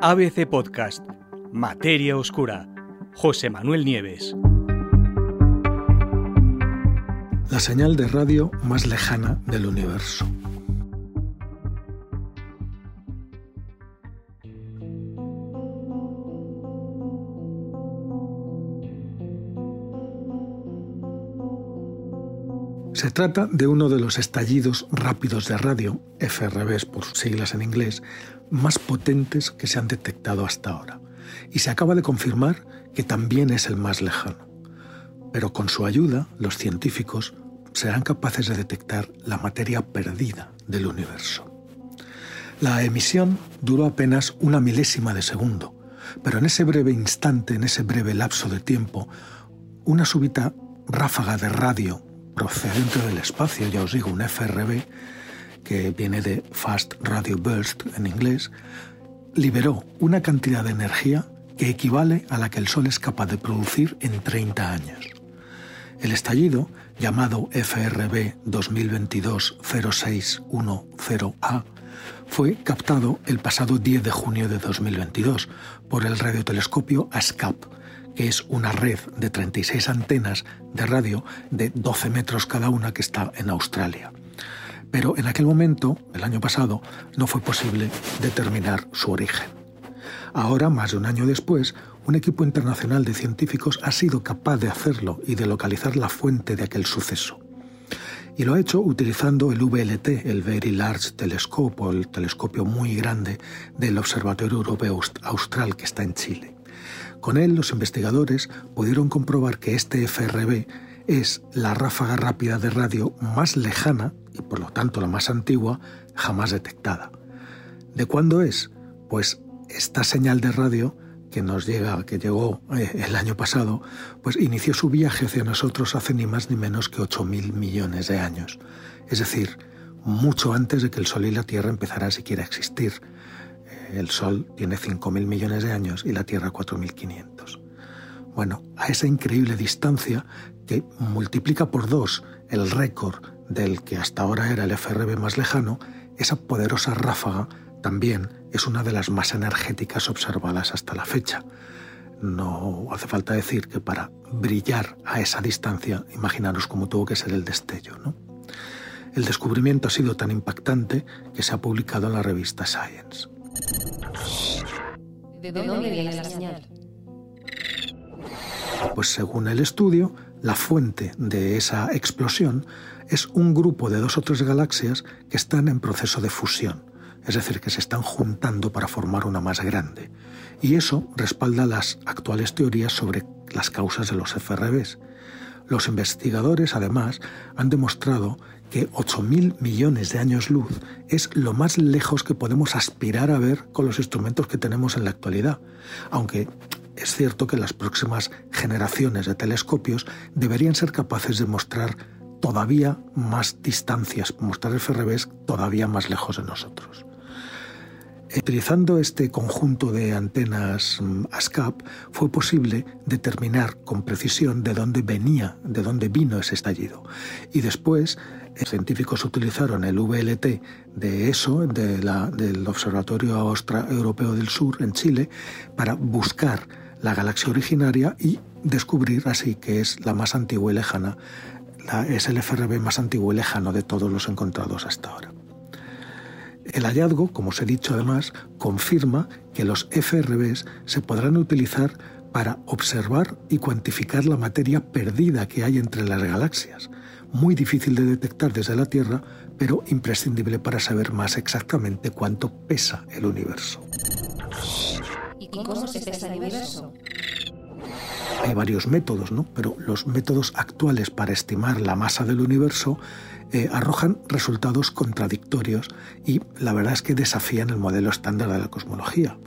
ABC Podcast, Materia Oscura, José Manuel Nieves. La señal de radio más lejana del universo. Se trata de uno de los estallidos rápidos de radio, FRBs por siglas en inglés, más potentes que se han detectado hasta ahora. Y se acaba de confirmar que también es el más lejano. Pero con su ayuda, los científicos serán capaces de detectar la materia perdida del universo. La emisión duró apenas una milésima de segundo, pero en ese breve instante, en ese breve lapso de tiempo, una súbita ráfaga de radio procedente del espacio, ya os digo, un FRB, que viene de Fast Radio Burst en inglés, liberó una cantidad de energía que equivale a la que el Sol es capaz de producir en 30 años. El estallido, llamado FRB 2022-0610A, fue captado el pasado 10 de junio de 2022 por el radiotelescopio ASCAP, que es una red de 36 antenas de radio de 12 metros cada una que está en Australia. Pero en aquel momento, el año pasado, no fue posible determinar su origen. Ahora, más de un año después, un equipo internacional de científicos ha sido capaz de hacerlo y de localizar la fuente de aquel suceso. Y lo ha hecho utilizando el VLT, el Very Large Telescope, o el telescopio muy grande del Observatorio Europeo Austral que está en Chile. Con él, los investigadores pudieron comprobar que este FRB es la ráfaga rápida de radio más lejana y por lo tanto la más antigua jamás detectada. ¿De cuándo es? Pues esta señal de radio que nos llega, que llegó eh, el año pasado, pues inició su viaje hacia nosotros hace ni más ni menos que 8.000 millones de años. Es decir, mucho antes de que el Sol y la Tierra empezaran siquiera a existir el Sol tiene 5.000 millones de años y la Tierra 4.500. Bueno, a esa increíble distancia que multiplica por dos el récord del que hasta ahora era el FRB más lejano, esa poderosa ráfaga también es una de las más energéticas observadas hasta la fecha. No hace falta decir que para brillar a esa distancia, imaginaros cómo tuvo que ser el destello. ¿no? El descubrimiento ha sido tan impactante que se ha publicado en la revista Science. ¿De dónde viene la señal? Pues según el estudio, la fuente de esa explosión es un grupo de dos o tres galaxias que están en proceso de fusión, es decir, que se están juntando para formar una más grande. Y eso respalda las actuales teorías sobre las causas de los FRBs. Los investigadores, además, han demostrado que 8.000 millones de años luz es lo más lejos que podemos aspirar a ver con los instrumentos que tenemos en la actualidad, aunque es cierto que las próximas generaciones de telescopios deberían ser capaces de mostrar todavía más distancias, mostrar FRBs todavía más lejos de nosotros. Utilizando este conjunto de antenas mm, ASCAP fue posible determinar con precisión de dónde venía, de dónde vino ese estallido. Y después los científicos utilizaron el VLT de ESO, del Observatorio Europeo del Sur en Chile, para buscar la galaxia originaria y descubrir así que es la más antigua y lejana, es el FRB más antiguo y lejano de todos los encontrados hasta ahora. El hallazgo, como os he dicho además, confirma que los FRBs se podrán utilizar para observar y cuantificar la materia perdida que hay entre las galaxias, muy difícil de detectar desde la Tierra, pero imprescindible para saber más exactamente cuánto pesa el universo. ¿Y cómo se pesa el universo? Hay varios métodos, ¿no? Pero los métodos actuales para estimar la masa del universo eh, arrojan resultados contradictorios y la verdad es que desafían el modelo estándar de la cosmología.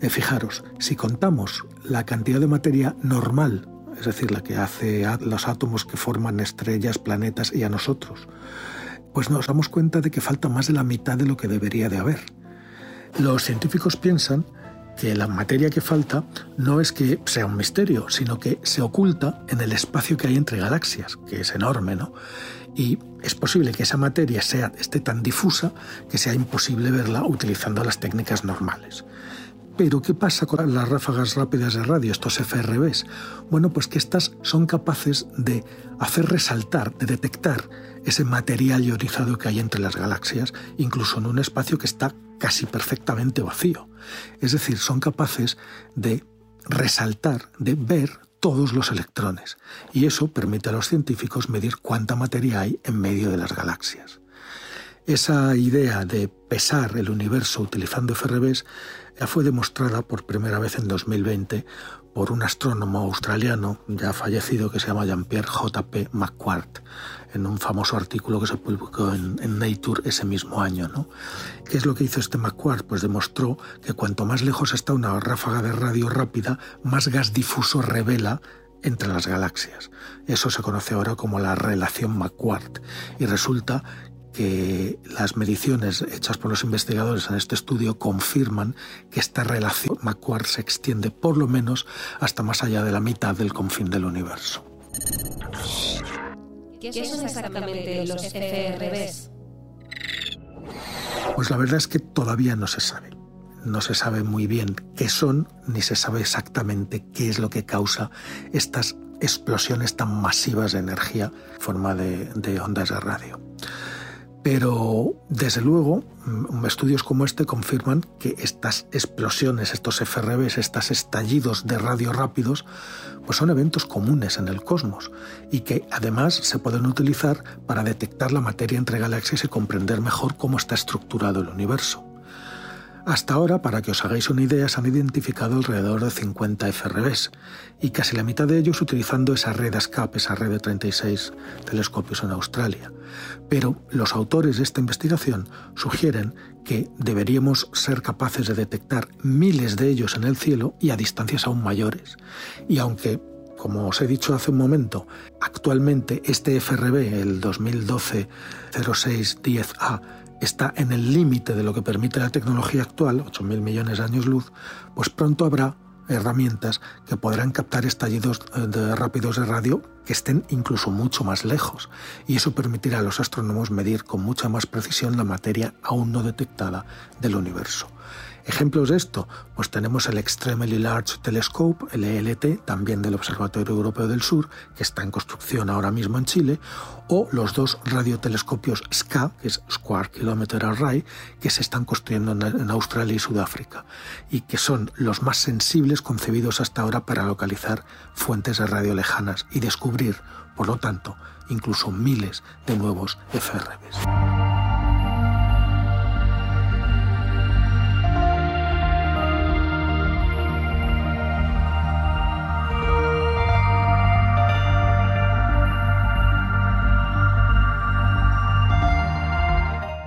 Eh, fijaros, si contamos la cantidad de materia normal, es decir, la que hace a los átomos que forman estrellas, planetas y a nosotros, pues nos damos cuenta de que falta más de la mitad de lo que debería de haber. Los científicos piensan que la materia que falta no es que sea un misterio, sino que se oculta en el espacio que hay entre galaxias, que es enorme, ¿no? Y es posible que esa materia sea, esté tan difusa que sea imposible verla utilizando las técnicas normales. Pero ¿qué pasa con las ráfagas rápidas de radio, estos FRBs? Bueno, pues que estas son capaces de hacer resaltar, de detectar ese material ionizado que hay entre las galaxias, incluso en un espacio que está casi perfectamente vacío. Es decir, son capaces de resaltar, de ver todos los electrones. Y eso permite a los científicos medir cuánta materia hay en medio de las galaxias. Esa idea de pesar el universo utilizando FRBs ya fue demostrada por primera vez en 2020 por un astrónomo australiano ya fallecido que se llama Jean-Pierre J.P. McQuart en un famoso artículo que se publicó en, Nature ese mismo año. ¿Qué es lo que hizo este McQuart? Pues demostró que cuanto más lejos está una ráfaga de radio rápida, más gas difuso revela entre las galaxias. Eso se conoce ahora como la relación McQuart y resulta que las mediciones hechas por los investigadores en este estudio confirman que esta relación McQuark se extiende por lo menos hasta más allá de la mitad del confín del universo. ¿Qué son exactamente los FRBs? Pues la verdad es que todavía no se sabe. No se sabe muy bien qué son, ni se sabe exactamente qué es lo que causa estas explosiones tan masivas de energía en forma de, de ondas de radio. Pero, desde luego, mm, estudios como este confirman que estas explosiones, estos FRBs, estos estallidos de radio rápidos, pues son eventos comunes en el cosmos y que además se pueden utilizar para detectar la materia entre galaxias y comprender mejor cómo está estructurado el universo. Hasta ahora, para que os hagáis una idea, se han identificado alrededor de 50 FRBs y casi la mitad de ellos utilizando esa red ASCAP, esa red de 36 telescopios en Australia. Pero los autores de esta investigación sugieren que deberíamos ser capaces de detectar miles de ellos en el cielo y a distancias aún mayores. Y aunque como os he dicho hace un momento, actualmente este FRB, el 2012 0610A, está en el límite de lo que permite la tecnología actual, 8.000 millones de años luz, pues pronto habrá herramientas que podrán captar estallidos eh, de rápidos de radio que estén incluso mucho más lejos y eso permitirá a los astrónomos medir con mucha más precisión la materia aún no detectada del universo. Ejemplos de esto, pues tenemos el Extremely Large Telescope, el ELT, también del Observatorio Europeo del Sur, que está en construcción ahora mismo en Chile, o los dos radiotelescopios SCA, que es Square Kilometer Array, que se están construyendo en Australia y Sudáfrica, y que son los más sensibles concebidos hasta ahora para localizar fuentes de radio lejanas y descubrir, por lo tanto, incluso miles de nuevos FRBs.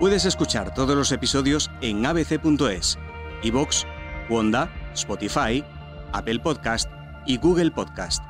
Puedes escuchar todos los episodios en abc.es, iVoox, Wanda, Spotify, Apple Podcast y Google Podcast.